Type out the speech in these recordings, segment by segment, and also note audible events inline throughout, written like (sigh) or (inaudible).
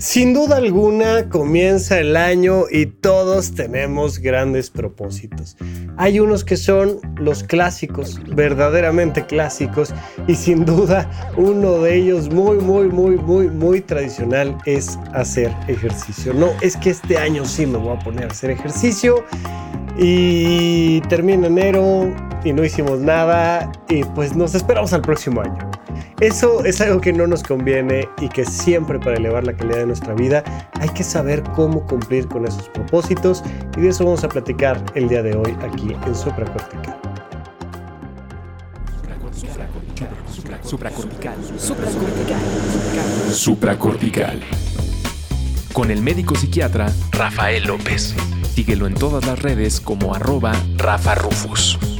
Sin duda alguna comienza el año y todos tenemos grandes propósitos. Hay unos que son los clásicos, verdaderamente clásicos, y sin duda uno de ellos muy, muy, muy, muy, muy tradicional es hacer ejercicio. No, es que este año sí me voy a poner a hacer ejercicio y termina enero y no hicimos nada y pues nos esperamos al próximo año. Eso es algo que no nos conviene y que siempre para elevar la calidad de nuestra vida hay que saber cómo cumplir con esos propósitos y de eso vamos a platicar el día de hoy aquí en Supracortical. Supracortical. Supracortical. Supracortical. Con el médico psiquiatra Rafael López. Síguelo en todas las redes como arroba Rafa Rufus.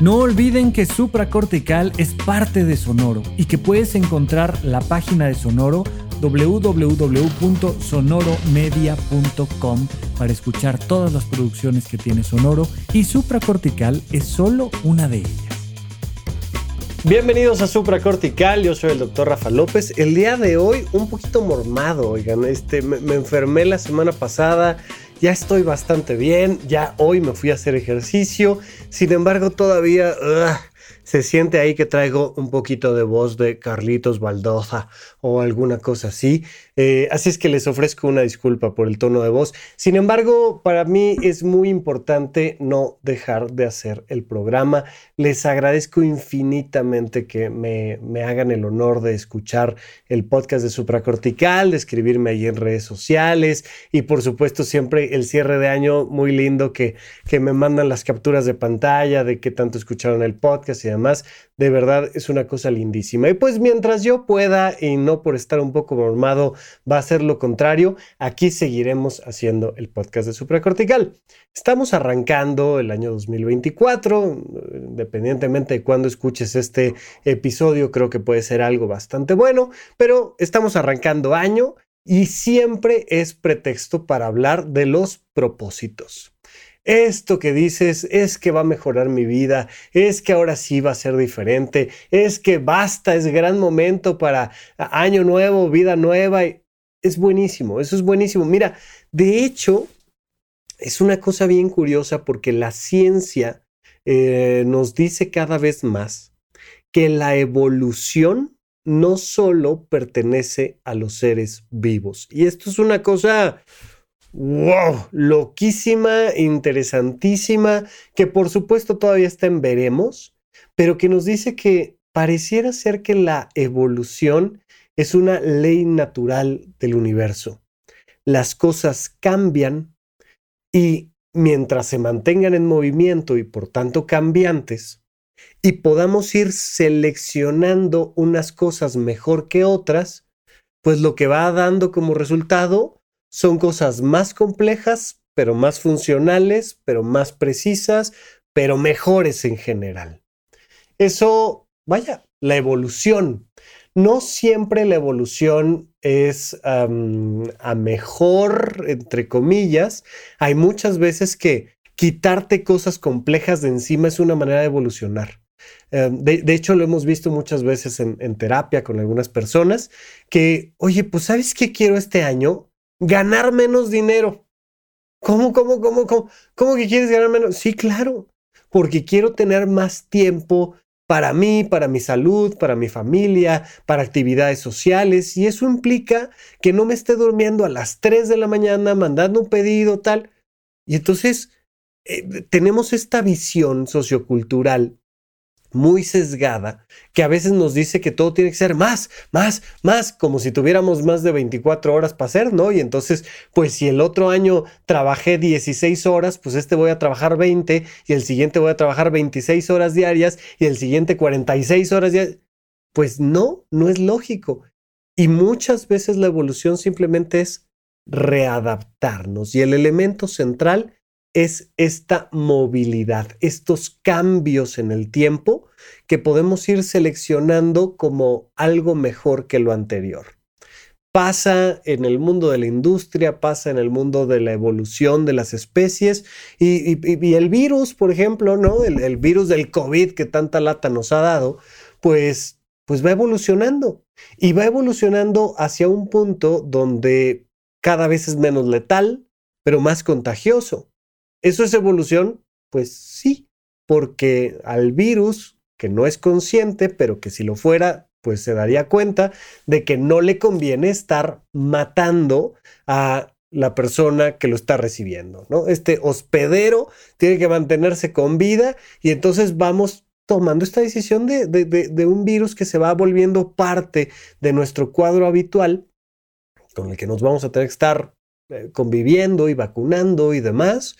No olviden que Supracortical es parte de Sonoro y que puedes encontrar la página de Sonoro www.sonoromedia.com para escuchar todas las producciones que tiene Sonoro y Supracortical es solo una de ellas. Bienvenidos a Supracortical, yo soy el doctor Rafa López. El día de hoy un poquito mormado, oigan, este, me, me enfermé la semana pasada, ya estoy bastante bien, ya hoy me fui a hacer ejercicio, sin embargo todavía se siente ahí que traigo un poquito de voz de Carlitos Baldoza o alguna cosa así. Eh, así es que les ofrezco una disculpa por el tono de voz. Sin embargo, para mí es muy importante no dejar de hacer el programa. Les agradezco infinitamente que me, me hagan el honor de escuchar el podcast de Supracortical, de escribirme ahí en redes sociales y por supuesto siempre el cierre de año muy lindo que, que me mandan las capturas de pantalla de que tanto escucharon el podcast y demás. De verdad es una cosa lindísima. Y pues mientras yo pueda y no por estar un poco normado va a ser lo contrario, aquí seguiremos haciendo el podcast de supracortical. Estamos arrancando el año 2024, independientemente de cuándo escuches este episodio, creo que puede ser algo bastante bueno, pero estamos arrancando año y siempre es pretexto para hablar de los propósitos esto que dices es que va a mejorar mi vida, es que ahora sí va a ser diferente, es que basta, es gran momento para año nuevo, vida nueva. Es buenísimo, eso es buenísimo. Mira, de hecho, es una cosa bien curiosa porque la ciencia eh, nos dice cada vez más que la evolución no solo pertenece a los seres vivos. Y esto es una cosa wow, loquísima, interesantísima, que por supuesto todavía está en veremos, pero que nos dice que pareciera ser que la evolución es una ley natural del universo. Las cosas cambian y mientras se mantengan en movimiento y por tanto cambiantes, y podamos ir seleccionando unas cosas mejor que otras, pues lo que va dando como resultado son cosas más complejas, pero más funcionales, pero más precisas, pero mejores en general. Eso, vaya, la evolución. No siempre la evolución es a mejor, entre comillas. Hay muchas veces que quitarte cosas complejas de encima es una manera de evolucionar. Em, de, hecho, lo hemos visto muchas veces en, en terapia con algunas personas que, oye, pues ¿sabes qué quiero este año? Ganar menos dinero. ¿Cómo, cómo, cómo, cómo? ¿Cómo que quieres ganar menos? Sí, claro, porque quiero tener más tiempo para mí, para mi salud, para mi familia, para actividades sociales. Y eso implica que no me esté durmiendo a las 3 de la mañana mandando un pedido, tal. Y entonces eh, tenemos esta visión sociocultural muy sesgada que a veces nos dice que todo tiene que ser más, más, más, como si tuviéramos más de 24 horas para hacer, ¿no? Y entonces, pues si el otro año trabajé 16 horas, pues este voy a trabajar 20 y el siguiente voy a trabajar 26 horas diarias y el siguiente 46 horas diarias. Pues no, no es lógico. Y muchas veces la evolución simplemente es readaptarnos y el elemento central es esta movilidad, estos cambios en el tiempo que podemos ir seleccionando como algo mejor que lo anterior. Pasa en el mundo de la industria, pasa en el mundo de la evolución de las especies y, el virus, por ejemplo, ¿no? El, virus del COVID que tanta lata nos ha dado, pues, pues va evolucionando y va evolucionando hacia un punto donde cada vez es menos letal, pero más contagioso. ¿Eso es evolución? Pues sí, porque al virus, que no es consciente, pero que si lo fuera, pues se daría cuenta de que no le conviene estar matando a la persona que lo está recibiendo, ¿no? Este hospedero tiene que mantenerse con vida y entonces vamos tomando esta decisión de, de, un virus que se va volviendo parte de nuestro cuadro habitual, con el que nos vamos a tener que estar eh, conviviendo y vacunando y demás,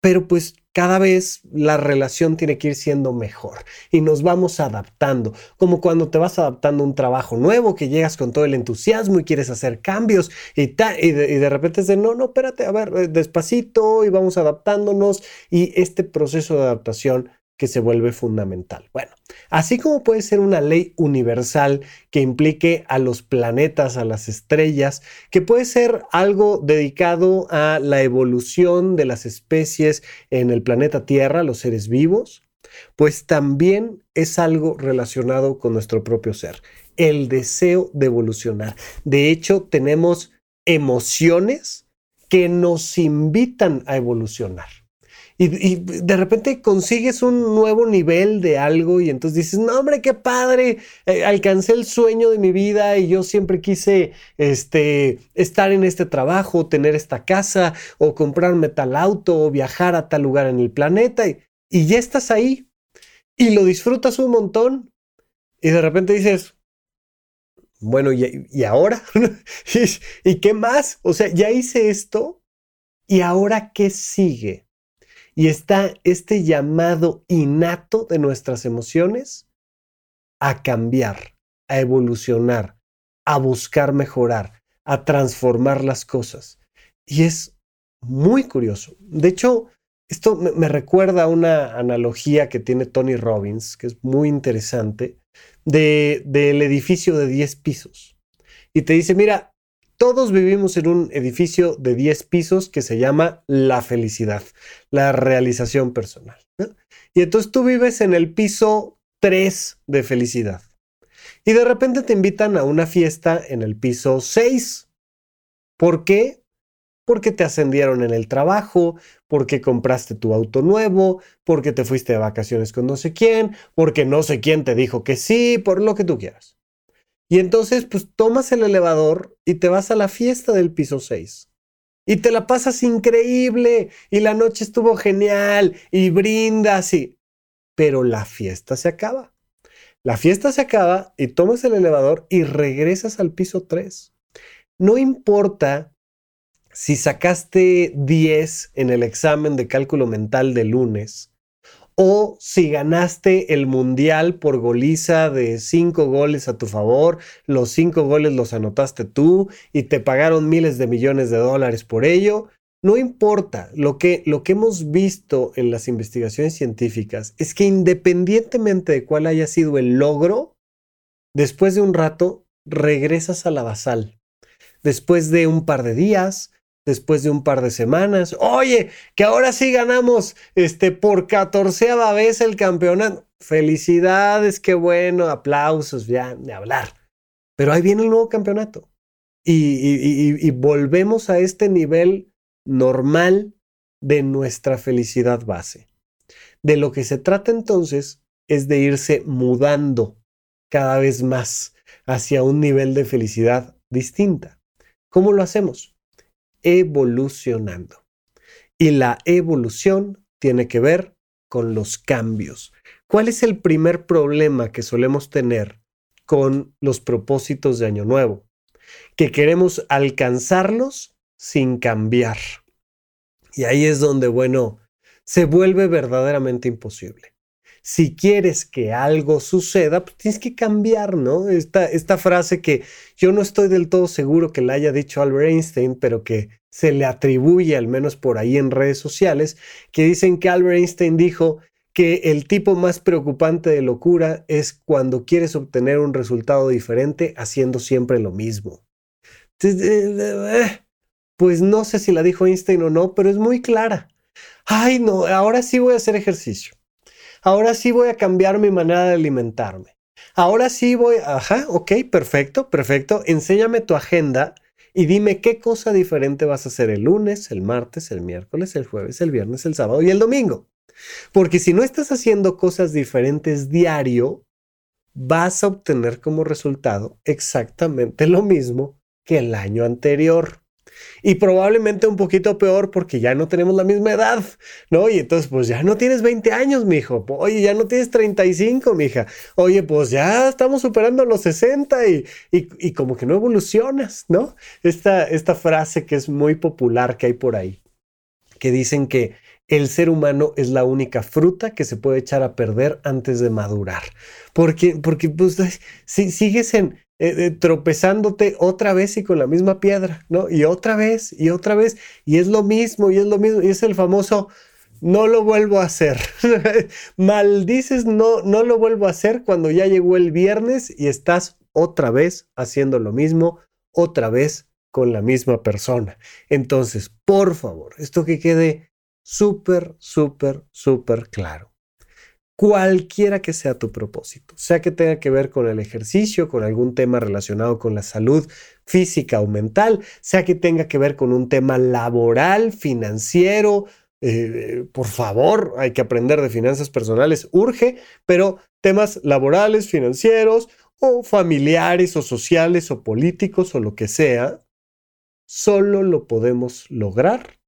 pero pues cada vez la relación tiene que ir siendo mejor y nos vamos adaptando, como cuando te vas adaptando a un trabajo nuevo, que llegas con todo el entusiasmo y quieres hacer cambios y, de, y de repente es de, no, no, espérate, a ver, eh, despacito y vamos adaptándonos y este proceso de adaptación que se vuelve fundamental. Bueno, así como puede ser una ley universal que implique a los planetas, a las estrellas, que puede ser algo dedicado a la evolución de las especies en el planeta Tierra, los seres vivos, pues también es algo relacionado con nuestro propio ser, el deseo de evolucionar. De hecho, tenemos emociones que nos invitan a evolucionar y, de repente consigues un nuevo nivel de algo y entonces dices, no hombre, qué padre, eh, alcancé el sueño de mi vida y yo siempre quise este, estar en este trabajo, tener esta casa o comprarme tal auto o viajar a tal lugar en el planeta y, y ya estás ahí y lo disfrutas un montón y de repente dices, bueno, ¿y, y ahora? (laughs) ¿Y qué más? O sea, ya hice esto y ahora qué sigue? Y está este llamado innato de nuestras emociones a cambiar, a evolucionar, a buscar mejorar, a transformar las cosas. Y es muy curioso. De hecho, esto me, recuerda a una analogía que tiene Tony Robbins, que es muy interesante, de, del edificio de 10 pisos. Y te dice, mira, todos vivimos en un edificio de 10 pisos que se llama la felicidad, la realización personal. Y entonces tú vives en el piso 3 de felicidad. Y de repente te invitan a una fiesta en el piso 6. ¿Por qué? Porque te ascendieron en el trabajo, porque compraste tu auto nuevo, porque te fuiste de vacaciones con no sé quién, porque no sé quién te dijo que sí, por lo que tú quieras. Y entonces, pues tomas el elevador y te vas a la fiesta del piso 6. Y te la pasas increíble. Y la noche estuvo genial. Y brindas y... Pero la fiesta se acaba. La fiesta se acaba y tomas el elevador y regresas al piso 3. No importa si sacaste 10 en el examen de cálculo mental de lunes o si ganaste el mundial por goliza de cinco goles a tu favor, los cinco goles los anotaste tú y te pagaron miles de millones de dólares por ello. No importa, lo que, lo que hemos visto en las investigaciones científicas es que independientemente de cuál haya sido el logro, después de un rato regresas a la basal. Después de un par de días, después de un par de semanas. Oye, que ahora sí ganamos este, por catorceava vez el campeonato. Felicidades, qué bueno, aplausos, ya, de hablar. Pero ahí viene el nuevo campeonato. Y, y volvemos a este nivel normal de nuestra felicidad base. De lo que se trata entonces es de irse mudando cada vez más hacia un nivel de felicidad distinta. ¿Cómo lo hacemos? Evolucionando. Y la evolución tiene que ver con los cambios. ¿Cuál es el primer problema que solemos tener con los propósitos de Año Nuevo? Que queremos alcanzarlos sin cambiar. Y ahí es donde, bueno, se vuelve verdaderamente imposible. Si quieres que algo suceda, pues tienes que cambiar, ¿no? Esta, esta frase que yo no estoy del todo seguro que la haya dicho Albert Einstein, pero que se le atribuye, al menos por ahí en redes sociales, que dicen que Albert Einstein dijo que el tipo más preocupante de locura es cuando quieres obtener un resultado diferente haciendo siempre lo mismo. Eh, eh, pues no sé si la dijo Einstein o no, pero es muy clara. Ay, no, ahora sí voy a hacer ejercicio. Ahora sí voy a cambiar mi manera de alimentarme. Ahora sí voy, ajá, ok, perfecto, perfecto. Enséñame tu agenda y dime qué cosa diferente vas a hacer el lunes, el martes, el miércoles, el jueves, el viernes, el sábado y el domingo. Porque si no estás haciendo cosas diferentes diario, vas a obtener como resultado exactamente lo mismo que el año anterior y probablemente un poquito peor porque ya no tenemos la misma edad, ¿no? Y entonces, pues ya no tienes 20 años, mijo. Oye, ya no tienes 35, mija. Oye, pues ya estamos superando los 60 y, y, como que no evolucionas, ¿no? Esta, esta frase que es muy popular que hay por ahí, que dicen que el ser humano es la única fruta que se puede echar a perder antes de madurar. Porque, porque pues, si sigues en, eh, tropezándote otra vez y con la misma piedra, ¿no? Y otra vez y otra vez, y es lo mismo, y es lo mismo, y es el famoso, no lo vuelvo a hacer. (laughs) Maldices, no, no lo vuelvo a hacer cuando ya llegó el viernes y estás otra vez haciendo lo mismo, otra vez con la misma persona. Entonces, por favor, esto que quede súper, súper, súper claro cualquiera que sea tu propósito, sea que tenga que ver con el ejercicio, con algún tema relacionado con la salud física o mental, sea que tenga que ver con un tema laboral, financiero, eh, por favor, hay que aprender de finanzas personales, urge, pero temas laborales, financieros o familiares o sociales o políticos o lo que sea, solo lo podemos lograr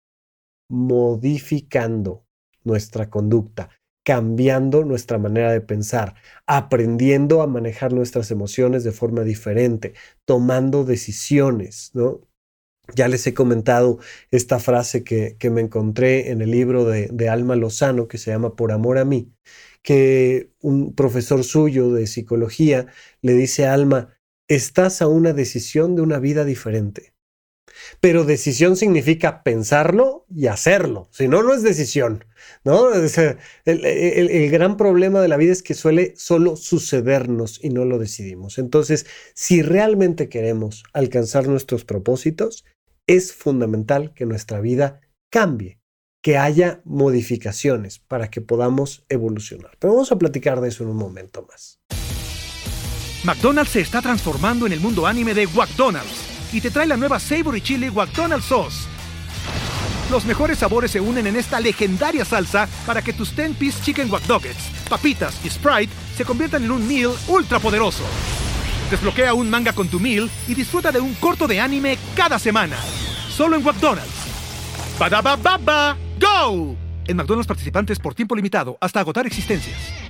modificando nuestra conducta cambiando nuestra manera de pensar, aprendiendo a manejar nuestras emociones de forma diferente, tomando decisiones, ¿no? Ya les he comentado esta frase que, que me encontré en el libro de, de, Alma Lozano que se llama Por amor a mí, que un profesor suyo de psicología le dice a Alma, estás a una decisión de una vida diferente. Pero decisión significa pensarlo y hacerlo. Si no, no es decisión. ¿no? el, gran problema de la vida es que suele solo sucedernos y no lo decidimos. Entonces, si realmente queremos alcanzar nuestros propósitos, es fundamental que nuestra vida cambie, que haya modificaciones para que podamos evolucionar. Pero vamos a platicar de eso en un momento más. McDonald's se está transformando en el mundo anime de McDonald's y te trae la nueva Savory Chili McDonald's Sauce. Los mejores sabores se unen en esta legendaria salsa para que tus 10-piece chicken wack papitas y Sprite se conviertan en un meal ultra poderoso. Desbloquea un manga con tu meal y disfruta de un corto de anime cada semana. Solo en McDonald's. baba ¡Go! En McDonald's participantes por tiempo limitado hasta agotar existencias.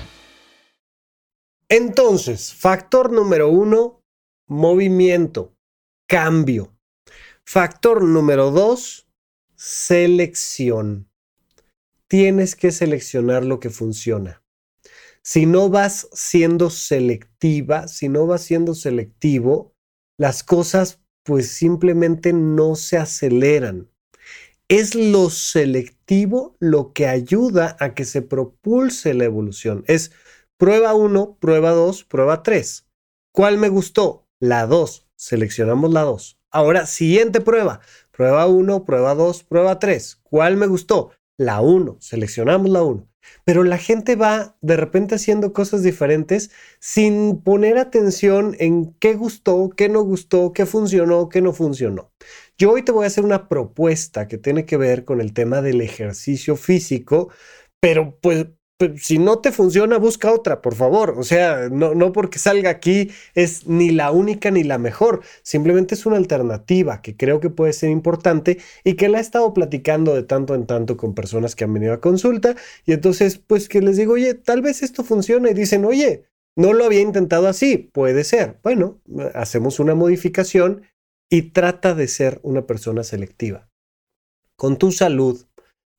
Entonces, factor número uno, movimiento, cambio. Factor número dos, selección. Tienes que seleccionar lo que funciona. Si no vas siendo selectiva, si no vas siendo selectivo, las cosas pues simplemente no se aceleran. Es lo selectivo lo que ayuda a que se propulse la evolución. Es Prueba 1, prueba 2, prueba 3. ¿Cuál me gustó? La 2. Seleccionamos la 2. Ahora, siguiente prueba. Prueba 1, prueba 2, prueba 3. ¿Cuál me gustó? La 1. Seleccionamos la 1. Pero la gente va de repente haciendo cosas diferentes sin poner atención en qué gustó, qué no gustó, qué funcionó, qué no funcionó. Yo hoy te voy a hacer una propuesta que tiene que ver con el tema del ejercicio físico, pero pues si no te funciona, busca otra, por favor. O sea, no, no porque salga aquí es ni la única ni la mejor. Simplemente es una alternativa que creo que puede ser importante y que la he estado platicando de tanto en tanto con personas que han venido a consulta. Y entonces, pues que les digo, oye, tal vez esto funciona y dicen, oye, no lo había intentado así. Puede ser. Bueno, hacemos una modificación y trata de ser una persona selectiva. Con tu salud,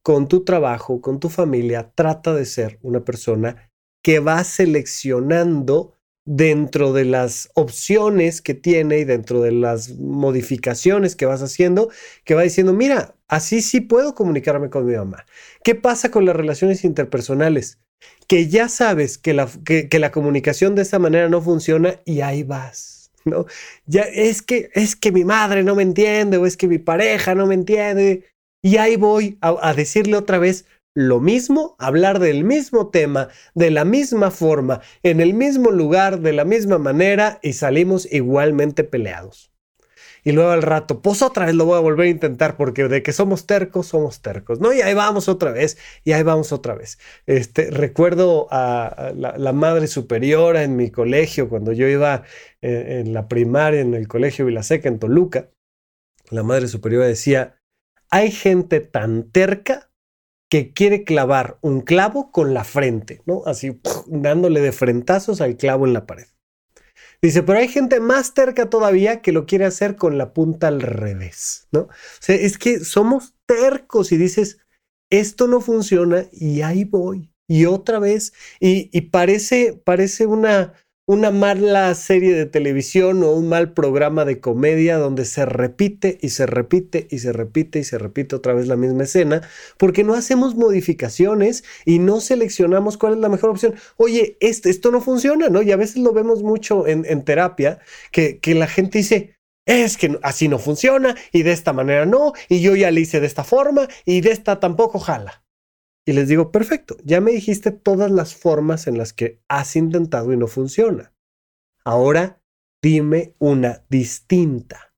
con tu trabajo, con tu familia, trata de ser una persona que va seleccionando dentro de las opciones que tiene y dentro de las modificaciones que vas haciendo, que va diciendo, mira, así sí puedo comunicarme con mi mamá. ¿Qué pasa con las relaciones interpersonales? Que ya sabes que la, que, la comunicación de esa manera no funciona y ahí vas. ¿no? Ya es que, es que mi madre no me entiende o es que mi pareja no me entiende. Y ahí voy a, decirle otra vez lo mismo, hablar del mismo tema, de la misma forma, en el mismo lugar, de la misma manera y salimos igualmente peleados. Y luego al rato, pues otra vez lo voy a volver a intentar porque de que somos tercos, somos tercos, ¿no? Y ahí vamos otra vez, y ahí vamos otra vez. Este, recuerdo a, la, madre superiora en mi colegio, cuando yo iba en, eh, en la primaria en el colegio Vilaseca en Toluca, la madre superiora decía, hay gente tan terca que quiere clavar un clavo con la frente, ¿no? Así dándole de frentazos al clavo en la pared. Dice, pero hay gente más terca todavía que lo quiere hacer con la punta al revés, ¿no? O sea, es que somos tercos y dices, esto no funciona y ahí voy. Y otra vez, y, y parece, parece una, una mala serie de televisión o un mal programa de comedia donde se repite y se repite y se repite y se repite otra vez la misma escena, porque no hacemos modificaciones y no seleccionamos cuál es la mejor opción. Oye, este, esto no funciona, ¿no? Y a veces lo vemos mucho en, terapia, que, la gente dice, es que así no funciona y de esta manera no, y yo ya le hice de esta forma y de esta tampoco jala. Y les digo, perfecto, ya me dijiste todas las formas en las que has intentado y no funciona. Ahora dime una distinta.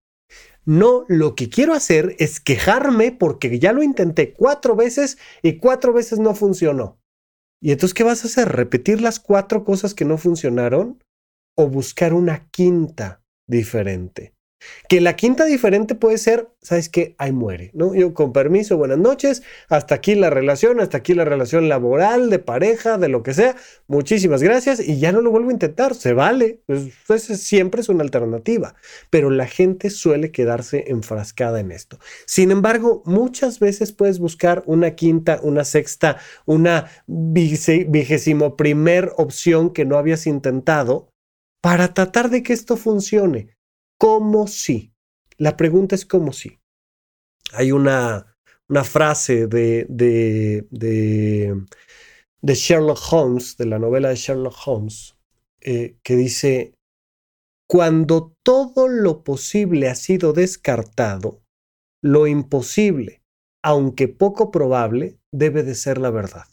No, lo que quiero hacer es quejarme porque ya lo intenté cuatro veces y cuatro veces no funcionó. ¿Y entonces qué vas a hacer? ¿Repetir las cuatro cosas que no funcionaron? ¿O buscar una quinta diferente? Que la quinta diferente puede ser, ¿sabes qué? Ahí muere, ¿no? Yo con permiso, buenas noches, hasta aquí la relación, hasta aquí la relación laboral, de pareja, de lo que sea. Muchísimas gracias y ya no lo vuelvo a intentar, se vale. Pues, siempre es una alternativa, pero la gente suele quedarse enfrascada en esto. Sin embargo, muchas veces puedes buscar una quinta, una sexta, una vigésimo primer opción que no habías intentado para tratar de que esto funcione como si. La pregunta es como si. Hay una, una frase de, de, de, Sherlock Holmes, de la novela de Sherlock Holmes, eh, que dice, cuando todo lo posible ha sido descartado, lo imposible, aunque poco probable, debe de ser la verdad.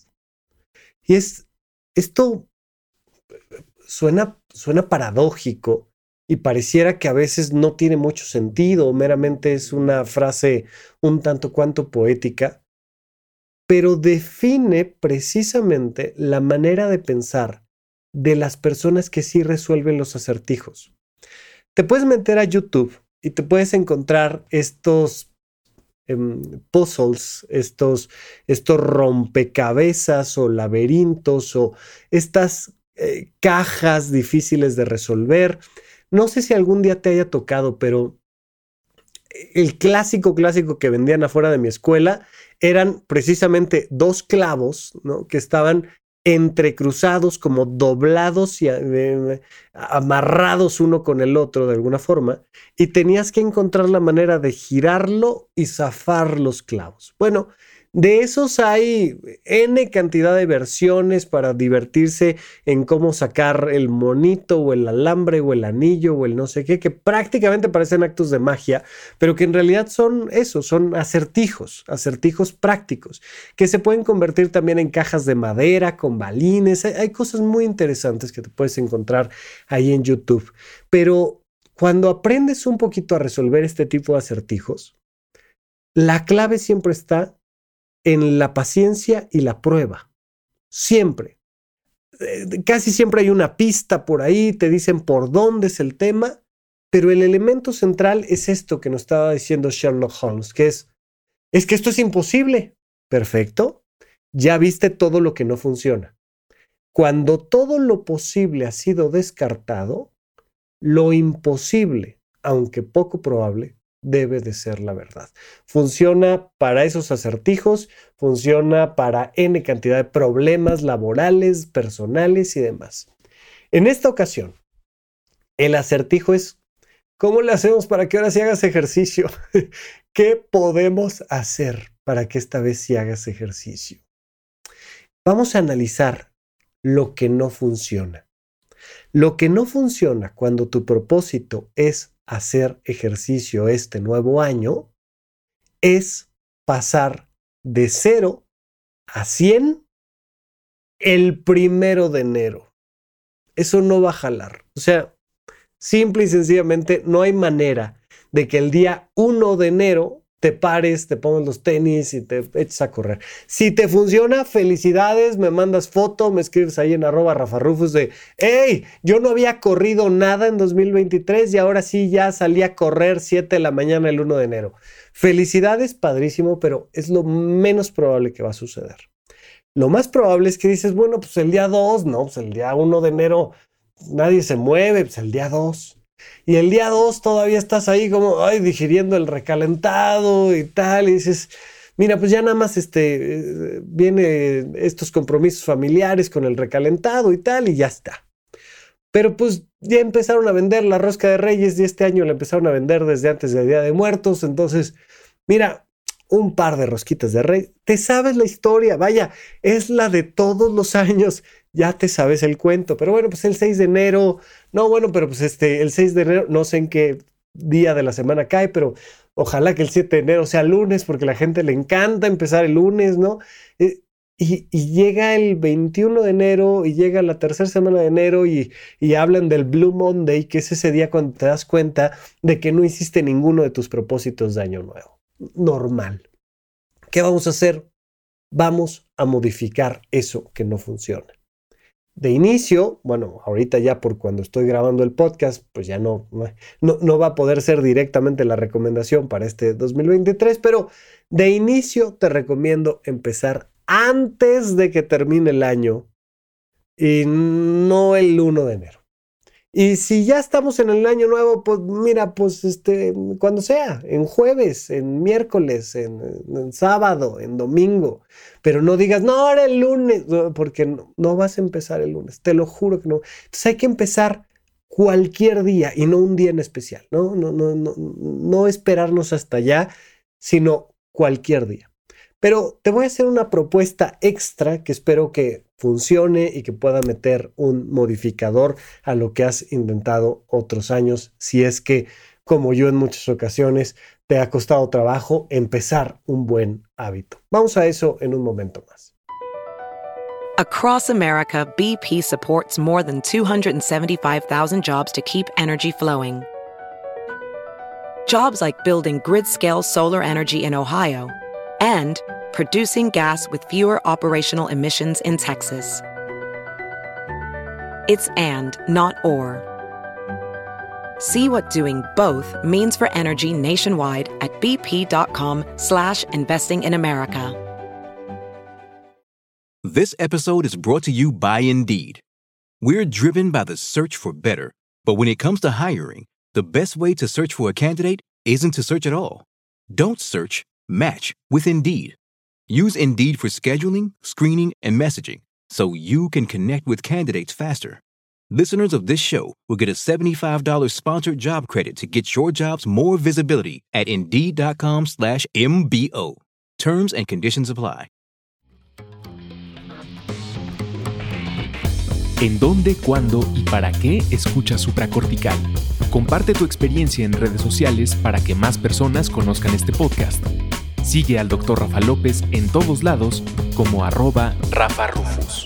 Y es, esto suena, suena paradójico, y pareciera que a veces no tiene mucho sentido, meramente es una frase un tanto cuanto poética, pero define precisamente la manera de pensar de las personas que sí resuelven los acertijos. Te puedes meter a YouTube y te puedes encontrar estos em, puzzles, estos, estos rompecabezas o laberintos o estas eh, cajas difíciles de resolver no sé si algún día te haya tocado, pero el clásico, clásico que vendían afuera de mi escuela eran precisamente dos clavos, ¿no? Que estaban entrecruzados, como doblados y eh, amarrados uno con el otro de alguna forma, y tenías que encontrar la manera de girarlo y zafar los clavos. Bueno, De esos hay N cantidad de versiones para divertirse en cómo sacar el monito o el alambre o el anillo o el no sé qué, que prácticamente parecen actos de magia, pero que en realidad son eso, son acertijos, acertijos prácticos, que se pueden convertir también en cajas de madera, con balines. Hay, hay cosas muy interesantes que te puedes encontrar ahí en YouTube. Pero cuando aprendes un poquito a resolver este tipo de acertijos, la clave siempre está en la paciencia y la prueba. Siempre. Eh, casi siempre hay una pista por ahí, te dicen por dónde es el tema, pero el elemento central es esto que nos estaba diciendo Sherlock Holmes, que es, es que esto es imposible. Perfecto. Ya viste todo lo que no funciona. Cuando todo lo posible ha sido descartado, lo imposible, aunque poco probable, debe de ser la verdad. Funciona para esos acertijos, funciona para N cantidad de problemas laborales, personales y demás. En esta ocasión, el acertijo es, ¿cómo le hacemos para que ahora sí hagas ejercicio? (laughs) ¿Qué podemos hacer para que esta vez sí hagas ejercicio? Vamos a analizar lo que no funciona. Lo que no funciona cuando tu propósito es hacer ejercicio este nuevo año es pasar de 0 a 100 el primero de enero. Eso no va a jalar. O sea, simple y sencillamente no hay manera de que el día 1 de enero te pares, te pongas los tenis y te eches a correr. Si te funciona, felicidades, me mandas foto, me escribes ahí en arroba rafarrufus de, hey, yo no había corrido nada en 2023 y ahora sí ya salí a correr 7 de la mañana el 1 de enero. Felicidades, padrísimo, pero es lo menos probable que va a suceder. Lo más probable es que dices, bueno, pues el día 2, no, pues el día 1 de enero nadie se mueve, pues el día 2 y el día 2 todavía estás ahí como, ay, digiriendo el recalentado y tal, y dices, mira, pues ya nada más este, eh, viene estos compromisos familiares con el recalentado y tal, y ya está. Pero pues ya empezaron a vender la rosca de reyes y este año la empezaron a vender desde antes del Día de Muertos, entonces, mira, un par de rosquitas de rey, te sabes la historia, vaya, es la de todos los (laughs) años ya te sabes el cuento. Pero bueno, pues el 6 de enero, no, bueno, pero pues este, el 6 de enero, no sé en qué día de la semana cae, pero ojalá que el 7 de enero sea lunes, porque a la gente le encanta empezar el lunes, ¿no? Eh, y, llega el 21 de enero y llega la tercera semana de enero y, y hablan del Blue Monday, que es ese día cuando te das cuenta de que no hiciste ninguno de tus propósitos de año nuevo. Normal. ¿Qué vamos a hacer? Vamos a modificar eso que no funciona de inicio, bueno, ahorita ya por cuando estoy grabando el podcast, pues ya no, no, no, va a poder ser directamente la recomendación para este 2023, pero de inicio te recomiendo empezar antes de que termine el año y no el 1 de enero. Y si ya estamos en el año nuevo, pues mira, pues este, cuando sea, en jueves, en miércoles, en, sábado, en domingo, pero no digas, no, ahora el lunes, porque no, vas a empezar el lunes, te lo juro que no. Entonces hay que empezar cualquier día y no un día en especial, ¿no? No, no, no, no esperarnos hasta allá, sino cualquier día. Pero te voy a hacer una propuesta extra que espero que funcione y que pueda meter un modificador a lo que has intentado otros años, si es que, como yo en muchas ocasiones, te ha costado trabajo empezar un buen hábito. Vamos a eso en un momento más. Across America, BP supports more than 275,000 jobs to keep energy flowing. Jobs like building grid-scale solar energy in Ohio and producing gas with fewer operational emissions in Texas. It's and, not or. See what doing both means for energy nationwide at bp.com slash investing in America. This episode is brought to you by Indeed. We're driven by the search for better, but when it comes to hiring, the best way to search for a candidate isn't to search at all. Don't search, match with Indeed. Use Indeed for scheduling, screening, and messaging so you can connect with candidates faster. Listeners of this show will get a $75 sponsored job credit to get your jobs more visibility at Indeed.com slash MBO. Terms and conditions apply. ¿En dónde, cuándo y para qué escucha supracortical? Comparte tu experiencia en redes sociales para que más personas conozcan este podcast. Sigue al Dr. Rafa López en todos lados como arroba Rafa Rufus.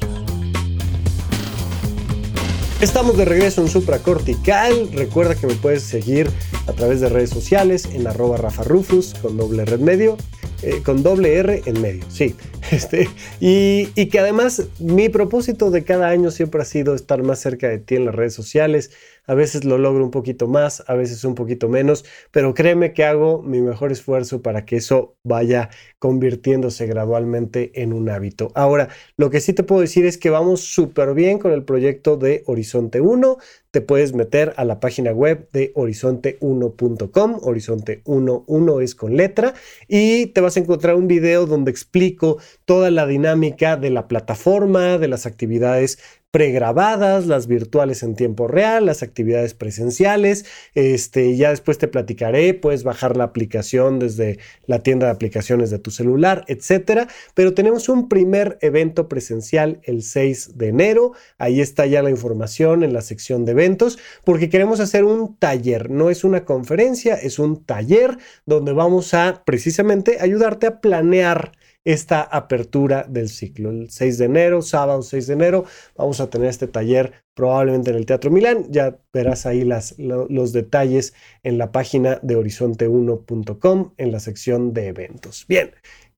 Estamos de regreso en Supracortical. Recuerda que me puedes seguir a través de redes sociales en arroba Rafa Rufus con doble red medio eh, con doble R en medio, sí. (laughs) Este, y, y, que además mi propósito de cada año siempre ha sido estar más cerca de ti en las redes sociales. A veces lo logro un poquito más, a veces un poquito menos, pero créeme que hago mi mejor esfuerzo para que eso vaya convirtiéndose gradualmente en un hábito. Ahora, lo que sí te puedo decir es que vamos súper bien con el proyecto de Horizonte 1 te puedes meter a la página web de horizonte1.com. Horizonte 1.1 es con letra y te vas a encontrar un video donde explico toda la dinámica de la plataforma, de las actividades pregrabadas, las virtuales en tiempo real, las actividades presenciales. Este, ya después te platicaré, puedes bajar la aplicación desde la tienda de aplicaciones de tu celular, etcétera. Pero tenemos un primer evento presencial el 6 de enero. Ahí está ya la información en la sección de eventos, porque queremos hacer un taller. No es una conferencia, es un taller donde vamos a precisamente ayudarte a planear esta apertura del ciclo. El 6 de enero, sábado 6 de enero, vamos a tener este taller probablemente en el Teatro Milán. Ya verás ahí los detalles en la página de horizonte1.com en la sección de eventos. Bien,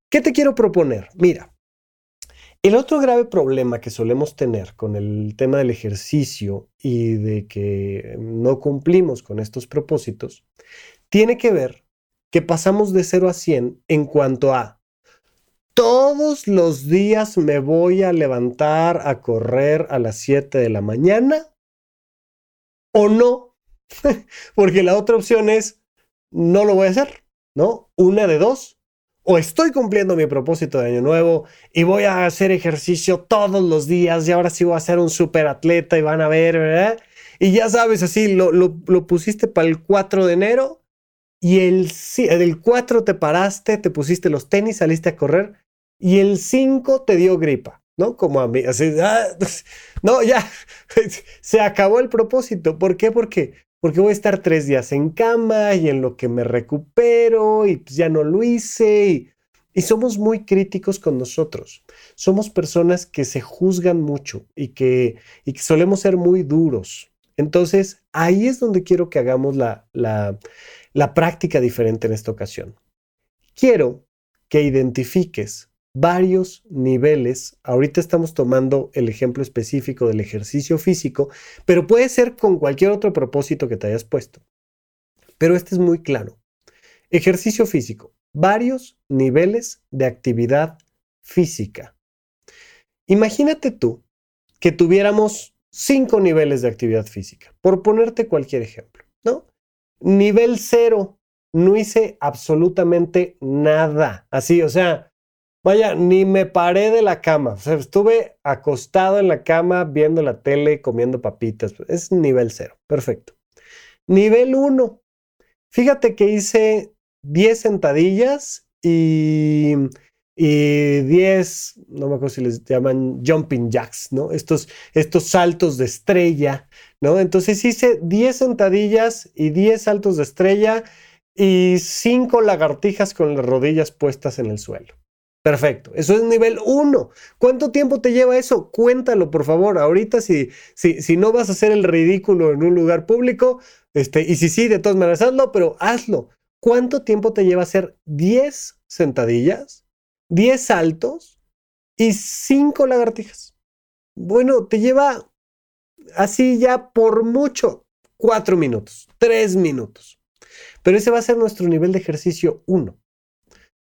¿qué te quiero proponer? Mira, el otro grave problema que solemos tener con el tema del ejercicio y de que no cumplimos con estos propósitos tiene que ver que pasamos de 0 a 100 en cuanto a todos los días me voy a levantar a correr a las 7 de la mañana o no. (laughs) Porque la otra opción es, no lo voy a hacer, ¿no? Una de dos. O estoy cumpliendo mi propósito de año nuevo y voy a hacer ejercicio todos los días y ahora sí voy a ser un super atleta y van a ver, ¿verdad? Y ya sabes, así lo, lo, pusiste para el 4 de enero y el, el 4 te paraste, te pusiste los tenis, saliste a correr y el 5 te dio gripa, ¿no? Como a mí, así, ah, (laughs) no, ya, (laughs) se acabó el propósito. ¿Por qué? Porque, porque voy a estar tres días en cama y en lo que me recupero y pues ya no lo hice y, y somos muy críticos con nosotros. Somos personas que se juzgan mucho y que, y solemos ser muy duros. Entonces, ahí es donde quiero que hagamos la, la, la práctica diferente en esta ocasión. Quiero que identifiques varios niveles. Ahorita estamos tomando el ejemplo específico del ejercicio físico, pero puede ser con cualquier otro propósito que te hayas puesto. Pero este es muy claro. Ejercicio físico, varios niveles de actividad física. Imagínate tú que tuviéramos cinco niveles de actividad física, por ponerte cualquier ejemplo, ¿no? Nivel cero, no hice absolutamente nada. Así, o sea, Vaya, ni me paré de la cama. O sea, estuve acostado en la cama viendo la tele, comiendo papitas. Es nivel cero. Perfecto. Nivel 1. Fíjate que hice 10 sentadillas y, y 10, no me acuerdo si les llaman jumping jacks, ¿no? Estos, estos saltos de estrella, ¿no? Entonces hice 10 sentadillas y 10 saltos de estrella y 5 lagartijas con las rodillas puestas en el suelo. Perfecto, eso es nivel 1. ¿Cuánto tiempo te lleva eso? Cuéntalo, por favor. Ahorita, si, si, si no vas a hacer el ridículo en un lugar público, este, y si sí, de todas maneras hazlo, pero hazlo. ¿Cuánto tiempo te lleva hacer 10 sentadillas, 10 saltos y 5 lagartijas? Bueno, te lleva así ya por mucho 4 minutos, 3 minutos. Pero ese va a ser nuestro nivel de ejercicio 1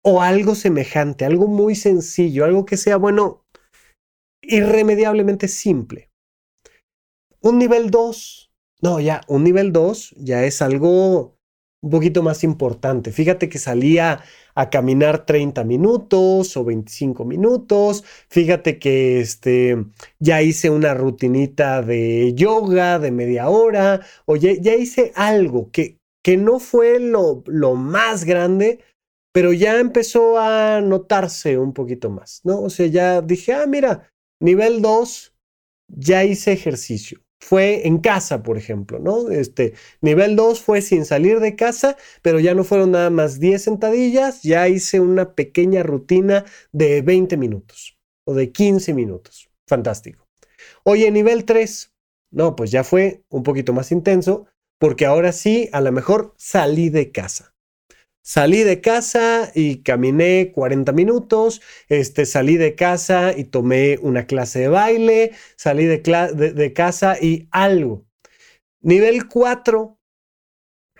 o algo semejante, algo muy sencillo, algo que sea, bueno, irremediablemente simple. Un nivel 2, no, ya, un nivel 2 ya es algo un poquito más importante. Fíjate que salía a caminar 30 minutos o 25 minutos. Fíjate que este, ya hice una rutinita de yoga de media hora. O ya, hice algo que, que no fue lo, lo más grande, pero ya empezó a notarse un poquito más, ¿no? O sea, ya dije, ah, mira, nivel 2, ya hice ejercicio. Fue en casa, por ejemplo, ¿no? Este, nivel 2 fue sin salir de casa, pero ya no fueron nada más 10 sentadillas, ya hice una pequeña rutina de 20 minutos o de 15 minutos. Fantástico. Oye, nivel 3, no, pues ya fue un poquito más intenso, porque ahora sí, a lo mejor salí de casa. Salí de casa y caminé 40 minutos, este, salí de casa y tomé una clase de baile, salí de, de, casa y algo. Nivel 4,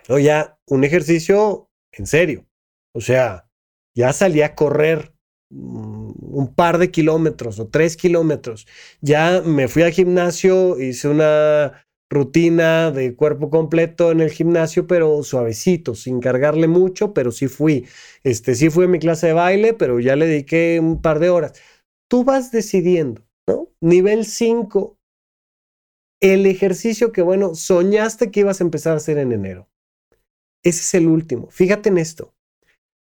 o ya un ejercicio en serio. O sea, ya salí a correr mm, un par de kilómetros o tres kilómetros. Ya me fui al gimnasio, hice una rutina de cuerpo completo en el gimnasio, pero suavecito, sin cargarle mucho, pero sí fui. Este, sí fui a mi clase de baile, pero ya le dediqué un par de horas. Tú vas decidiendo, ¿no? Nivel 5, el ejercicio que, bueno, soñaste que ibas a empezar a hacer en enero. Ese es el último. Fíjate en esto.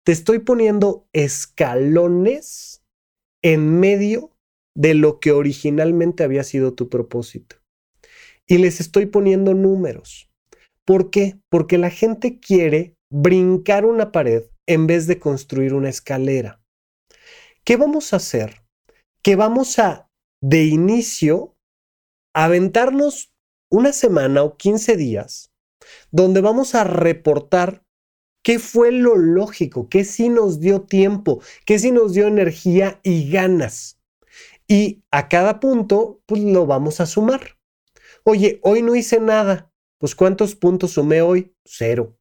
Te estoy poniendo escalones en medio de lo que originalmente había sido tu propósito y les estoy poniendo números. ¿Por qué? Porque la gente quiere brincar una pared en vez de construir una escalera. ¿Qué vamos a hacer? Que vamos a, de inicio, aventarnos una semana o 15 días donde vamos a reportar qué fue lo lógico, qué sí nos dio tiempo, qué sí nos dio energía y ganas. Y a cada punto, pues lo vamos a sumar. Oye, hoy no hice nada. Pues ¿cuántos puntos sumé hoy? Cero.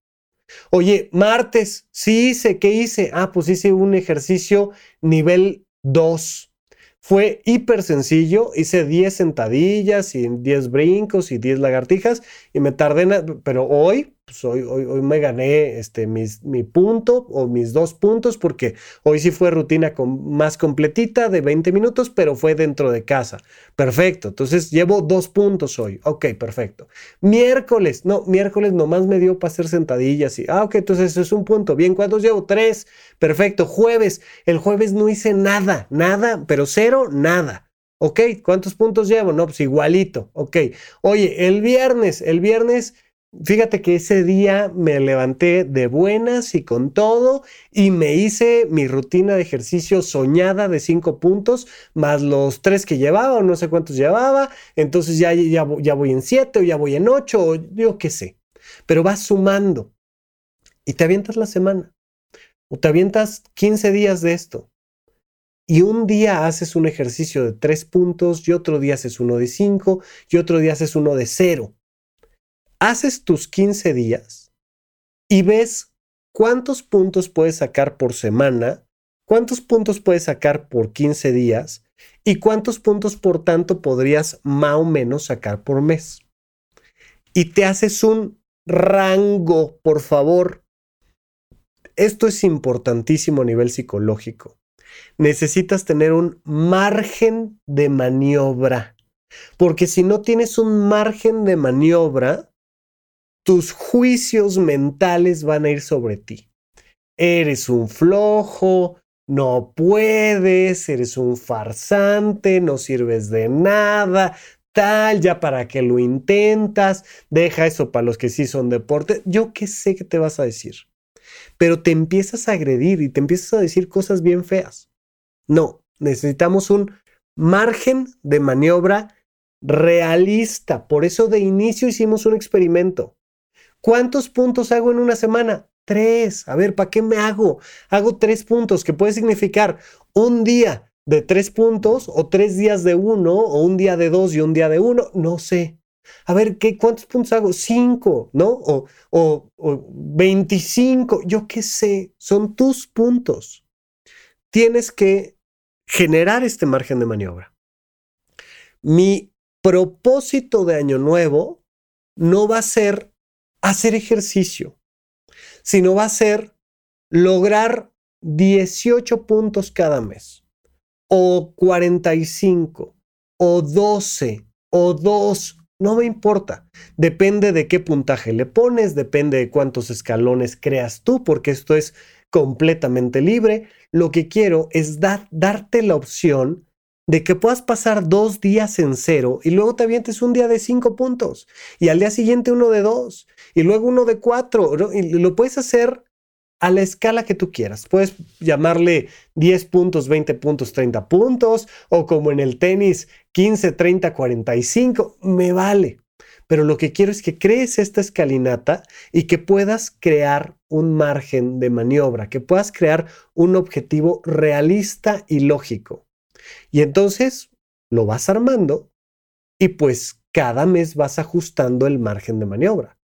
Oye, martes, sí hice, ¿qué hice? Ah, pues hice un ejercicio nivel 2. Fue hiper sencillo, hice 10 sentadillas y 10 brincos y 10 lagartijas y me tardé, pero hoy pues hoy, hoy, me gané este, mis, mi punto o mis dos puntos porque hoy sí fue rutina con, más completita de 20 minutos, pero fue dentro de casa. Perfecto, entonces llevo dos puntos hoy. Ok, perfecto. Miércoles, no, miércoles nomás me dio para hacer sentadillas y, ah, ok, entonces eso es un punto. Bien, ¿cuántos llevo? Tres. Perfecto. Jueves, el jueves no hice nada, nada, pero cero, nada. Ok, ¿cuántos puntos llevo? No, pues igualito. Ok. Oye, el viernes, el viernes Fíjate que ese día me levanté de buenas y con todo y me hice mi rutina de ejercicio soñada de cinco puntos, más los tres que llevaba o no sé cuántos llevaba. Entonces ya, ya, ya voy en siete o ya voy en ocho o yo qué sé. Pero vas sumando y te avientas la semana o te avientas 15 días de esto. Y un día haces un ejercicio de tres puntos y otro día haces uno de cinco y otro día haces uno de cero haces tus 15 días y ves cuántos puntos puedes sacar por semana, cuántos puntos puedes sacar por 15 días y cuántos puntos por tanto podrías más o menos sacar por mes. Y te haces un rango, por favor. Esto es importantísimo a nivel psicológico. Necesitas tener un margen de maniobra. Porque si no tienes un margen de maniobra, tus juicios mentales van a ir sobre ti. Eres un flojo, no puedes, eres un farsante, no sirves de nada, tal, ya para que lo intentas, deja eso para los que sí son deporte. Yo qué sé qué te vas a decir. Pero te empiezas a agredir y te empiezas a decir cosas bien feas. No, necesitamos un margen de maniobra realista. Por eso de inicio hicimos un experimento. ¿Cuántos puntos hago en una semana? Tres. A ver, ¿para qué me hago? Hago tres puntos, que puede significar un día de tres puntos, o tres días de uno, o un día de dos y un día de uno, no sé. A ver, ¿qué, ¿cuántos puntos hago? Cinco, ¿no? O, o, o 25, yo qué sé, son tus puntos. Tienes que generar este margen de maniobra. Mi propósito de año nuevo no va a ser hacer ejercicio, sino va a ser lograr 18 puntos cada mes, o 45, o 12, o 2, no me importa. Depende de qué puntaje le pones, depende de cuántos escalones creas tú, porque esto es completamente libre. Lo que quiero es darte la opción de que puedas pasar dos días en cero y luego te avientes un día de cinco puntos y al día siguiente uno de dos y luego uno de cuatro. Y lo puedes hacer a la escala que tú quieras. Puedes llamarle 10 puntos, 20 puntos, 30 puntos o como en el tenis 15, 30, 45. Me vale. Pero lo que quiero es que crees esta escalinata y que puedas crear un margen de maniobra, que puedas crear un objetivo realista y lógico. Y entonces lo vas armando y pues cada mes vas ajustando el margen de maniobra.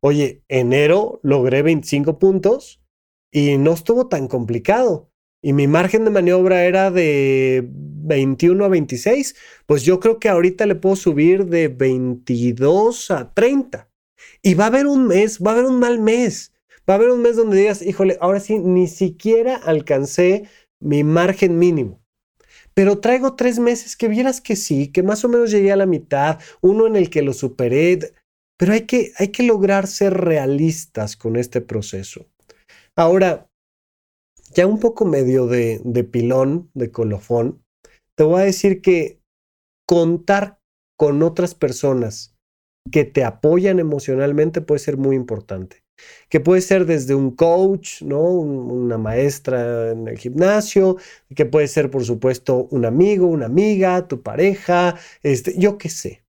Oye, enero logré 25 puntos y no estuvo tan complicado. Y mi margen de maniobra era de 21 a 26, pues yo creo que ahorita le puedo subir de 22 a 30. Y va a haber un mes, va a haber un mal mes. Va a haber un mes donde digas, híjole, ahora sí, ni siquiera alcancé mi margen mínimo pero traigo tres meses que vieras que sí, que más o menos llegué a la mitad, uno en el que lo superé, pero hay que, hay que lograr ser realistas con este proceso. Ahora, ya un poco medio de, de pilón, de colofón, te voy a decir que contar con otras personas que te apoyan emocionalmente puede ser muy importante que puede ser desde un coach, ¿no? una maestra en el gimnasio, que puede ser, por supuesto, un amigo, una amiga, tu pareja, este, yo qué sé.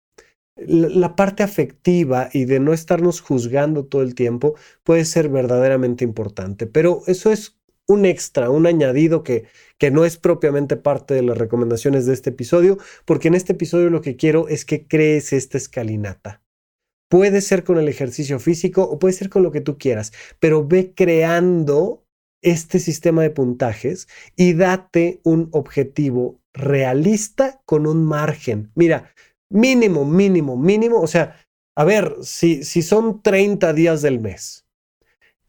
La, parte afectiva y de no estarnos juzgando todo el tiempo puede ser verdaderamente importante, pero eso es un extra, un añadido que, que no es propiamente parte de las recomendaciones de este episodio, porque en este episodio lo que quiero es que crees esta escalinata. Puede ser con el ejercicio físico o puede ser con lo que tú quieras, pero ve creando este sistema de puntajes y date un objetivo realista con un margen. Mira, mínimo, mínimo, mínimo, o sea, a ver, si, si son 30 días del mes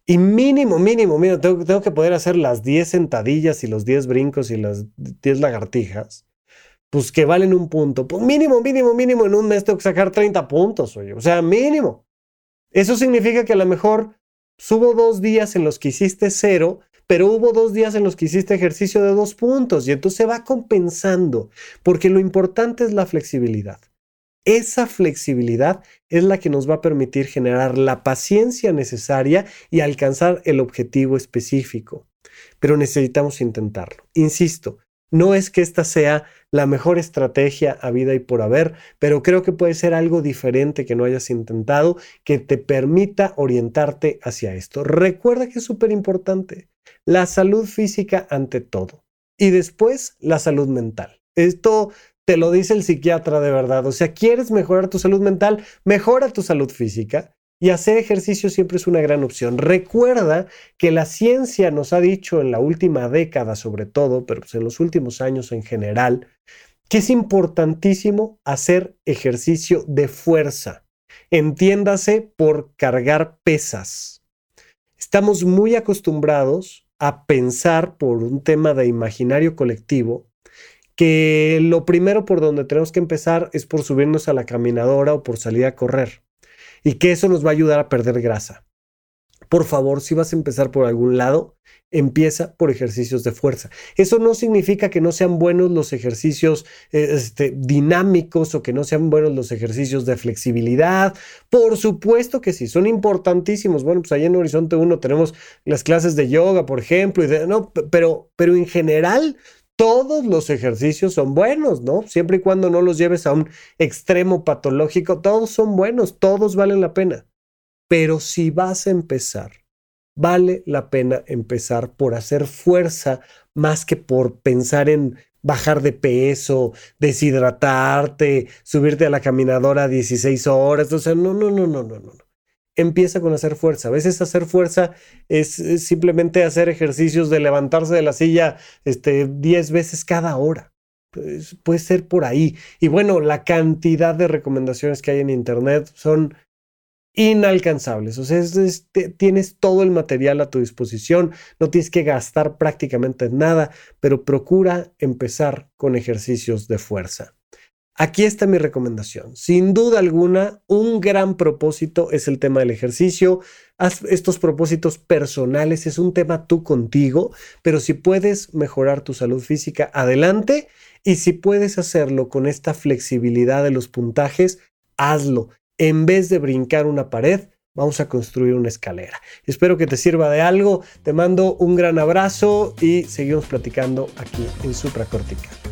y mínimo, mínimo, mínimo, tengo, tengo que poder hacer las 10 sentadillas y los 10 brincos y las 10 lagartijas pues que valen un punto. Pues mínimo, mínimo, mínimo, en un mes tengo que sacar 30 puntos, oye. O sea, mínimo. Eso significa que a lo mejor subo dos días en los que hiciste cero, pero hubo dos días en los que hiciste ejercicio de dos puntos y entonces se va compensando, porque lo importante es la flexibilidad. Esa flexibilidad es la que nos va a permitir generar la paciencia necesaria y alcanzar el objetivo específico. Pero necesitamos intentarlo. Insisto, no es que esta sea la mejor estrategia a vida y por haber, pero creo que puede ser algo diferente que no hayas intentado que te permita orientarte hacia esto. Recuerda que es súper importante la salud física ante todo y después la salud mental. Esto te lo dice el psiquiatra de verdad. O sea, quieres mejorar tu salud mental, mejora tu salud física y hacer ejercicio siempre es una gran opción. Recuerda que la ciencia nos ha dicho en la última década sobre todo, pero pues en los últimos años en general, que es importantísimo hacer ejercicio de fuerza. Entiéndase por cargar pesas. Estamos muy acostumbrados a pensar por un tema de imaginario colectivo que lo primero por donde tenemos que empezar es por subirnos a la caminadora o por salir a correr y que eso nos va a ayudar a perder grasa. Por favor, si vas a empezar por algún lado, empieza por ejercicios de fuerza. Eso no significa que no sean buenos los ejercicios eh, este, dinámicos o que no sean buenos los ejercicios de flexibilidad. Por supuesto que sí, son importantísimos. Bueno, pues ahí en Horizonte 1 tenemos las clases de yoga, por ejemplo, y no, pero, pero en general todos los ejercicios son buenos, ¿no? Siempre y cuando no los lleves a un extremo patológico, todos son buenos, todos valen la pena. Pero si vas a empezar, vale la pena empezar por hacer fuerza más que por pensar en bajar de peso, deshidratarte, subirte a la caminadora 16 horas. O sea, no, no, no, no, no, no empieza con hacer fuerza. A veces hacer fuerza es, simplemente hacer ejercicios de levantarse de la silla este, 10 veces cada hora. Pues, puede ser por ahí. Y bueno, la cantidad de recomendaciones que hay en Internet son inalcanzables. O sea, tienes todo el material a tu disposición, no tienes que gastar prácticamente nada, pero procura empezar con ejercicios de fuerza. Aquí está mi recomendación. Sin duda alguna, un gran propósito es el tema del ejercicio. Haz estos propósitos personales, es un tema tú contigo, pero si puedes mejorar tu salud física, adelante. Y si puedes hacerlo con esta flexibilidad de los puntajes, hazlo. En vez de brincar una pared, vamos a construir una escalera. Espero que te sirva de algo. Te mando un gran abrazo y seguimos platicando aquí en Supracortical.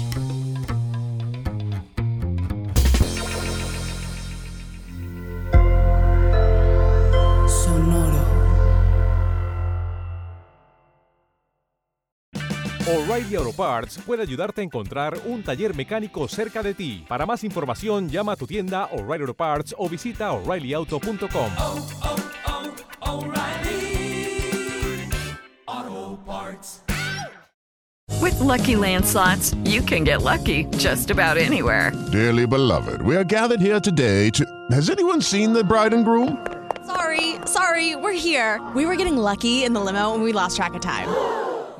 O'Reilly Auto Parts puede ayudarte a encontrar un taller mecánico cerca de ti. Para más información, llama a tu tienda O'Reilly Auto Parts o visita oreillyauto.com. oh, oh, O'Reilly Auto Parts. With Lucky Land slots, you can get lucky just about anywhere. Dearly beloved, we are gathered here today to. Has anyone seen the bride and groom? Sorry, sorry, we're here. We were getting lucky in the limo and we lost track of time.